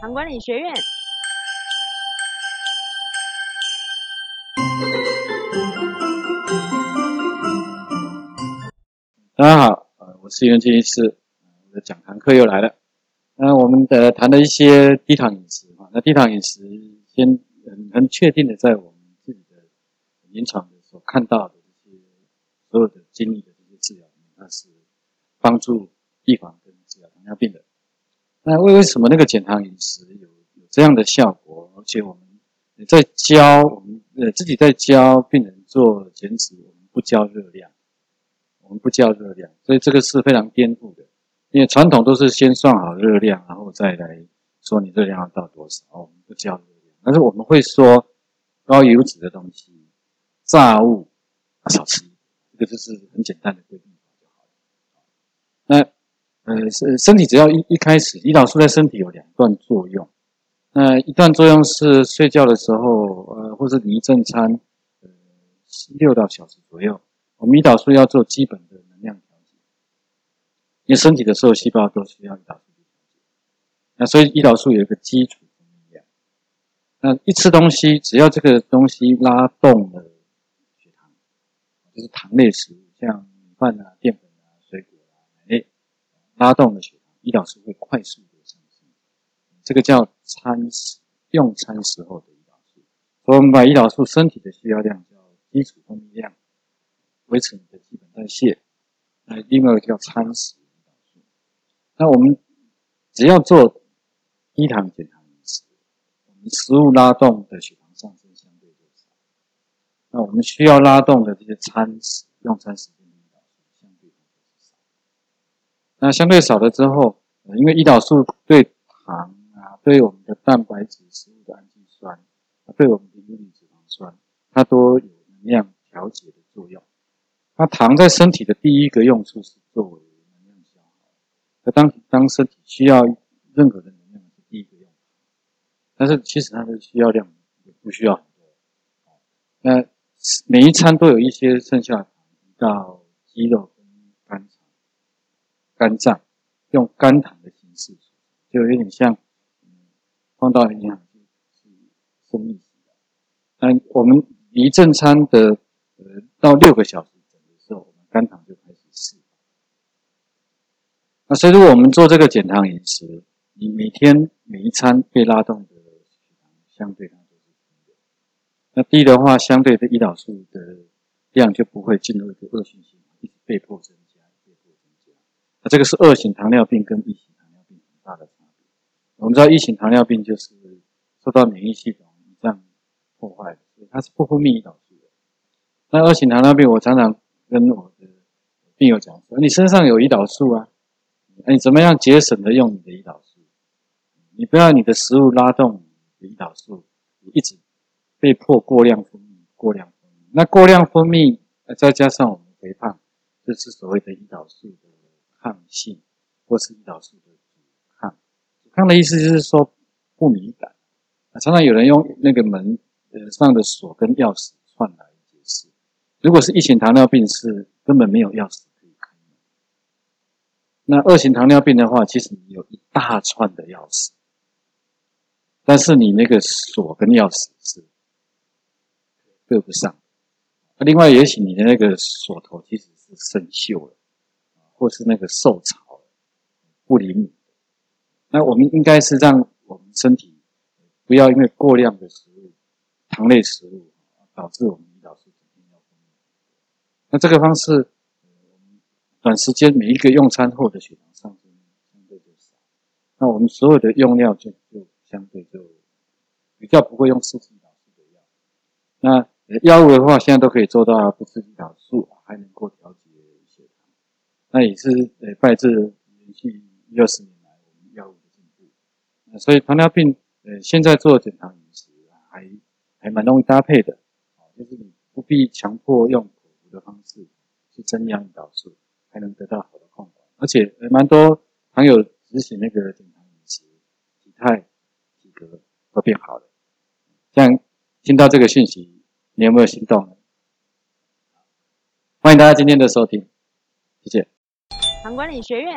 糖管理学院。大家好，呃，我是袁建医师，我的讲堂课又来了。那我们的谈了一些低糖饮食啊，那低糖饮食先很很确定的在我们自己的临床的所看到的这些所有的经历的这些治疗，它是帮助预防跟治疗糖尿病的。那为为什么那个减糖饮食有有这样的效果？而且我们在教我们呃自己在教病人做减脂，我们不教热量。我们不教热量，所以这个是非常颠覆的。因为传统都是先算好热量，然后再来说你热量要到多少。我们不教热量，但是我们会说高油脂的东西、炸物少吃。这个就是很简单的规定就好了。那呃，身身体只要一一开始，胰岛素在身体有两段作用。那一段作用是睡觉的时候，呃，或是离正餐，呃，六到小时左右。我们胰岛素要做基本的能量调节，因为身体的所有细胞都需要胰岛素调节。那所以胰岛素有一个基础分泌量。那一吃东西，只要这个东西拉动了血糖，就是糖类食物，像米饭啊、淀粉、拉动的血糖，胰岛素会快速的上升。这个叫餐食，用餐时候的胰岛素。所以我们把胰岛素身体的需要量叫基础分泌量。维持你的基本代谢，那另外一个叫餐食胰岛素。那我们只要做低糖减糖饮食，我们食物拉动的血糖上升相对就少。那我们需要拉动的这些餐食用餐时间的胰岛素相对少。那相对少了之后，因为胰岛素对糖啊，对我们的蛋白质食物的氨基酸，对我们的游离脂肪酸，它都有能量调节的作用。那糖在身体的第一个用处是作为能量消耗。那当当身体需要任何的能量是第一个用，但是其实它的需要量也不需要很多。那每一餐都有一些剩下到肌肉跟肝脏、肝脏，用肝糖的形式，就有点像放到营养是生命型的。那我们离正餐的呃到六个小时整的时候，我们。肝糖就开始释放。那所以，如果我们做这个减糖饮食，你每天每一餐被拉动的血糖相对它就是低的。那低的话，相对的胰岛素的量就不会进入一个恶性循环，一直被迫增，这个是二型糖尿病跟一型糖尿病很大的差别。我们知道一型糖尿病就是受到免疫系统这样破坏，所以它是不分泌胰岛素的。那二型糖尿病，我常常跟我的病友讲说：“你身上有胰岛素啊，那你怎么样节省的用你的胰岛素？你不要你的食物拉动你的胰岛素，一直被迫过量分泌，过量分泌。那过量分泌，再加上我们肥胖，就是所谓的胰岛素抗性，或是胰岛素的阻抗。阻抗的意思就是说不敏感。常常有人用那个门呃上的锁跟钥匙串来解释。”如果是一型糖尿病，是根本没有钥匙可以开门。那二型糖尿病的话，其实你有一大串的钥匙，但是你那个锁跟钥匙是对不上。另外，也许你的那个锁头其实是生锈了，或是那个受潮不灵敏。那我们应该是让我们身体不要因为过量的食物、糖类食物导致我们胰岛素抵抗。那这个方式，短时间每一个用餐后的血糖上升相对就少，那我们所有的用料就就相对就比较不会用刺激胰岛素的药。那药物的话，现在都可以做到不刺激胰岛素，还能够调。那也是呃拜这连续一二十年来我们药物的进步。那所以糖尿病呃现在做减糖饮食还还蛮容易搭配的，就是你不必强迫用口服。的方式去增量胰岛素，还能得到好的控管，而且蛮多朋友执行那个减糖饮食，体态、体格都变好了。像听到这个讯息，你有没有心动呢？欢迎大家今天的收听，谢谢。管理学院